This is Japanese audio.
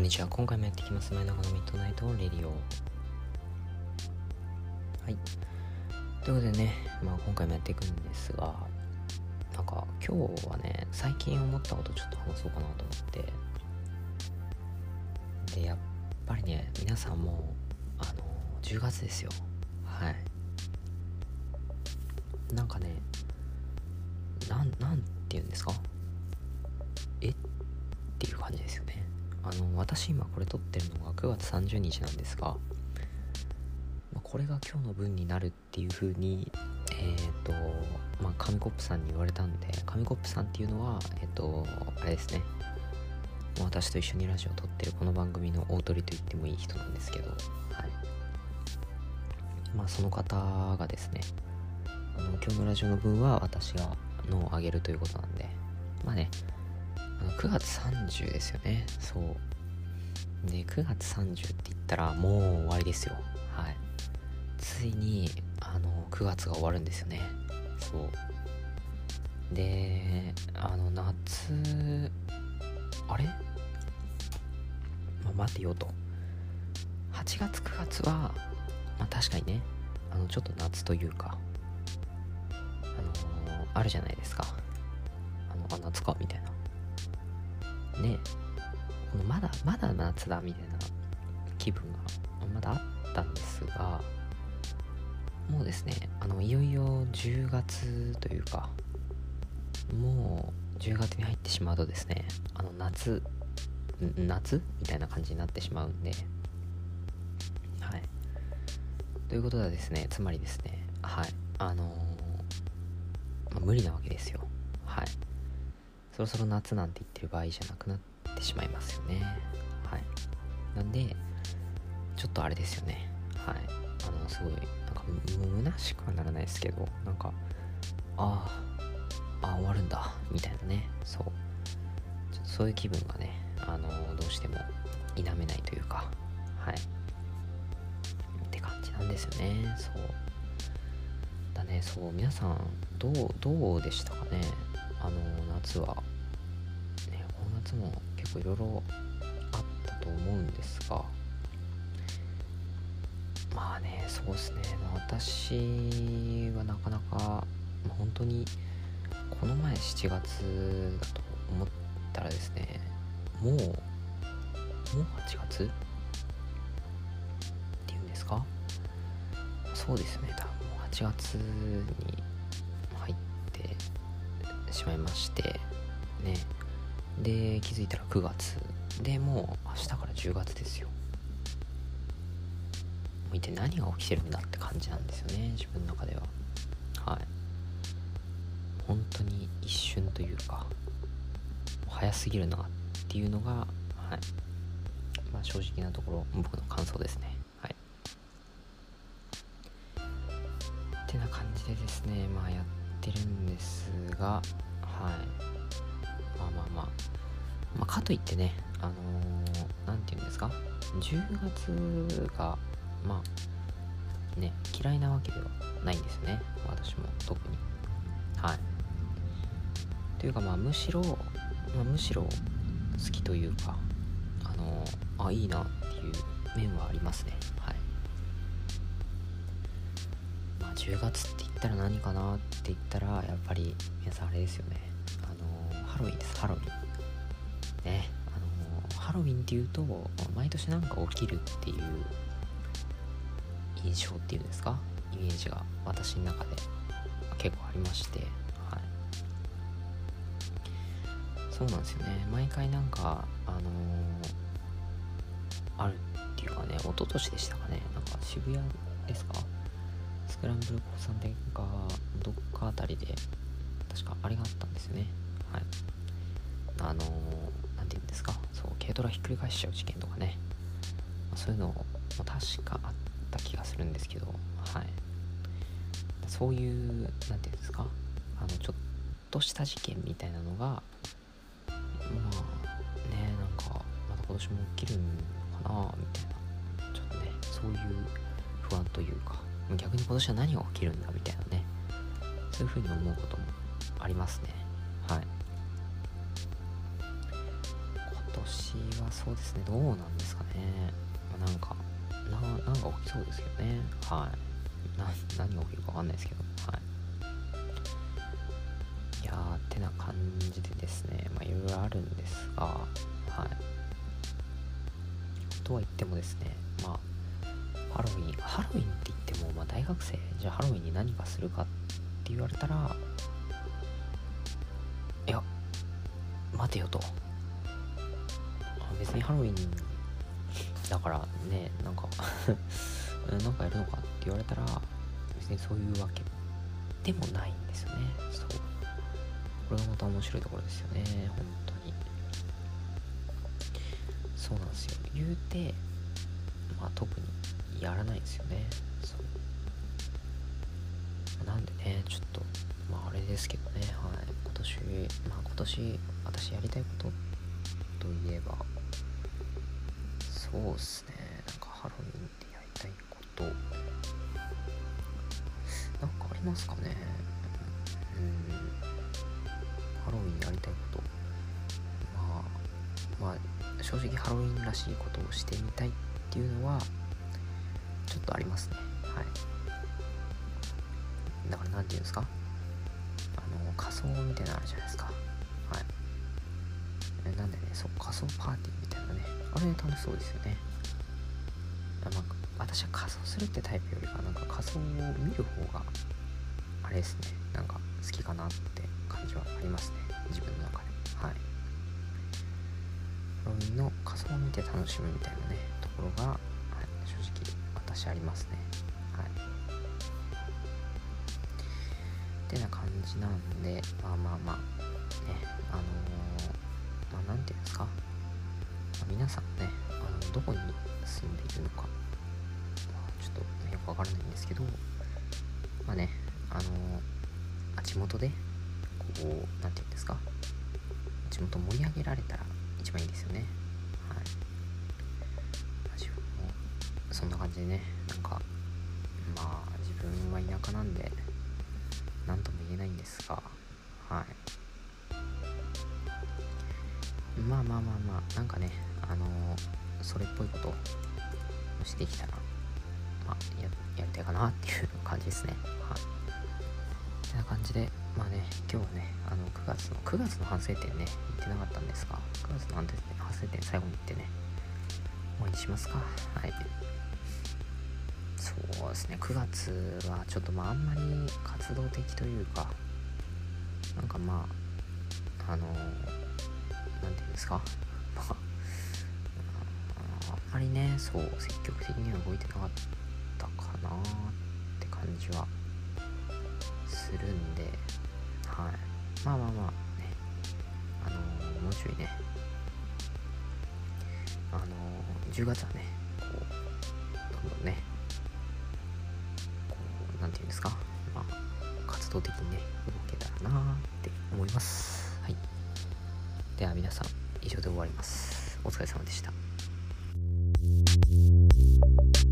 こんにちは。今回もやっていきます。前中のミッドナイトレディオ。はい。ということでね、まあ、今回もやっていくんですがなんか今日はね最近思ったことちょっと話そうかなと思って。でやっぱりね皆さんもあの10月ですよ。はい。なんかねなんなんて言うんですか？え？っていう感じですよね。あの私今これ撮ってるのが9月30日なんですが、ま、これが今日の分になるっていう風にえっ、ー、とまあ紙コップさんに言われたんで紙コップさんっていうのはえっ、ー、とあれですね。私と一緒にラジオを撮ってるこの番組の大鳥と言ってもいい人なんですけどはい。まあその方がですねあの今日のラジオの分は私がのをあげるということなんでまあね9月30ですよね。そう。で9月30って言ったらもう終わりですよ。はい。ついにあの9月が終わるんですよね。そう。であの夏あれ、まあ、待てよと。8月9月はまあ確かにねあのちょっと夏というかあのー、あるじゃないですか。あのあ夏か？みたいな。ねまだまだ夏だみたいな気分がまだあったんですがもうですねあのいよいよ10月というかもう10月に入ってしまうとですねあの夏夏？みたいな感じになってしまうんではい。ということでですねつまりですねはい。あのー、まあ、無理なわけですよ。はい。そろそろ夏なんて言ってる場合じゃなくなってしまいますよね。はい。なんでちょっとあれですよね。はい。あのすごいなんか虚しくはならないですけどなんかああ終わるんだ。みたいなね。そう。ちょっとそういう気分がねあのどうしても否めないというか。はい。って感じなんですよね。そう。だね。そう皆さんどうどうでしたかね。あの夏は。夏も結構いろいろあったと思うんですがまあねそうですね、まあ、私はなかなか、まあ、本当にこの前7月だと思ったらですねもうもう8月？っていうんですか？そうですね。多分もう8月に入ってしまいましてで気づいたら9月。でもう明日から10月ですよ。もう一体何が起きてるんだって感じなんですよね自分の中では。はい。本当に一瞬というか早すぎるなっていうのがはい。まあ正直なところ僕の感想ですね。はい。ってな感じでですねまあやってるんですがはい、かといってね、あの何、ー、て言うんですか、10月が、まあ、ね、嫌いなわけではないんですよね、私も特に。はい。というか、まあ、むしろ、まあ、むしろ好きというか、あのー、あ、いいなっていう面はありますね。はい。まあ、10月って言ったら何かなって言ったら、やっぱり、皆さんあれですよね。あのハロウィンですハロウィンねあのハロウィンっていうと毎年なんか起きるっていう印象っていうんですか？イメージが私の中で結構ありましてはい。そうなんですよね。毎回なんかあの、あるっていうかね一昨年でしたかね。なんか渋谷ですか？スクランブル交差点かどっかあたりで確かあれがあったんですよね。はい。あの何て言うんですか？そう軽トラひっくり返しちゃう事件とかね、まあ、そういうのも確かあった気がするんですけどはい。そういう何て言うんですか？あのちょっとした事件みたいなのがまあねなんかまた今年も起きるのかなみたいな。ちょっとねそういう不安というか逆に今年は何が起きるんだみたいなね。そういうふうに思うこともありますね。そうですね。どうなんですかね、まあ、なんかななんか起きそうですけどね。はい。な何が起きるかわかんないですけど。はい。いやーってな感じでですね。まあいろいろあるんですが。はい。とは言ってもですね。まあハロウィンハロウィンって言っても、まあ、大学生じゃあハロウィンに何かするかって言われたらいや待てよと。別にハロウィンだからねなんか なんかやるのかって言われたら別にそういうわけでもないんですよね。そう。これがまた面白いところですよね。本当に。そうなんですよ。言うてまあ特にやらないんですよね。そう。なんでねちょっとまああれですけどね。はい。今年まあ今年私やりたいことといえばそうっすね。なんかハロウィンでやりたいこと。なんかありますかね。うん。ハロウィンやりたいこと。まあまあ正直ハロウィンらしいことをしてみたいっていうのはちょっとありますね。はい。だから何て言うんですか。あの仮装みたいなのあるじゃないですか。はい。なんでね。そう仮装パーティー。みたいなね。あれ楽しそうですよね。まあ私は仮装するってタイプよりかなんか仮装を見る方があれですね。なんか好きかなって感じはありますね。自分の中で。はい。ハロウィンの仮装を見て楽しむみたいなねところが、はい、正直私ありますね。はい。ってな感じなんでまあまあまあねあのー、まあ何て言うんですか。皆さんねあのどこに住んでいるのか、まあ、ちょっとよくわからないんですけどまあねあのあ地元でこう何て言うんですか。地元盛り上げられたら一番いいですよね。はい。まあ自分もそんな感じでねなんかまあ自分は田舎なんで何とも言えないんですがはい。まあまあまあまあなんかねあの、それっぽいことをしてきたらまあややりたいかなっていう感じですね。はい。てな感じでまあね今日はねあの9月の9月の反省点ね言ってなかったんですが9月の反省点最後に言ってね終わりにしますか。はい。そうですね9月はちょっとまああんまり活動的というかなんかまああのー何て言うんですか。まりねそう積極的には動いてなかったかなって感じはするんではい。まあまあまあね。あのー、もうちょいね。あのー、10月はねこうどんどんねこう何て言うんですか。まあ活動的にね動けたらなって思います。はい。では皆さん以上で終わります。お疲れ様でした。うん。